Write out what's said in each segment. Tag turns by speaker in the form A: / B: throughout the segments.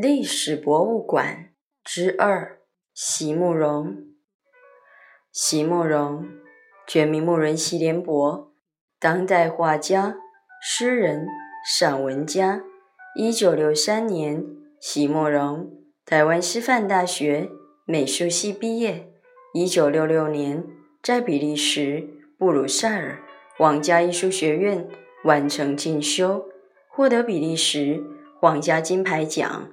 A: 历史博物馆之二：席慕容。席慕容，全名慕容席联博，当代画家、诗人、散文家。一九六三年，席慕容台湾师范大学美术系毕业。一九六六年，在比利时布鲁塞尔皇家艺术学院完成进修，获得比利时皇家金牌奖。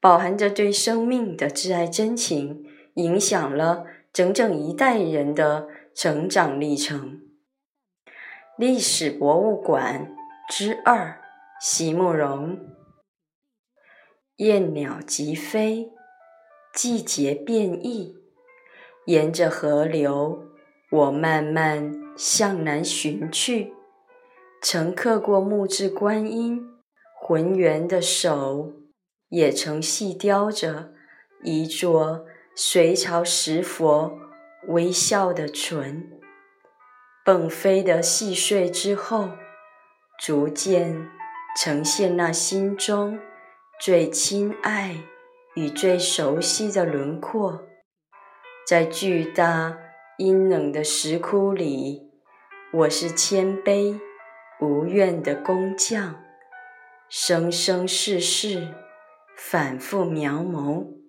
A: 饱含着对生命的挚爱真情，影响了整整一代人的成长历程。历史博物馆之二：席慕容。燕鸟急飞，季节变异，沿着河流，我慢慢向南寻去，曾刻过木质观音浑圆的手。也曾细雕着一座隋朝石佛微笑的唇，迸飞的细碎之后，逐渐呈现那心中最亲爱与最熟悉的轮廓。在巨大阴冷的石窟里，我是谦卑无怨的工匠，生生世世。反复描摹。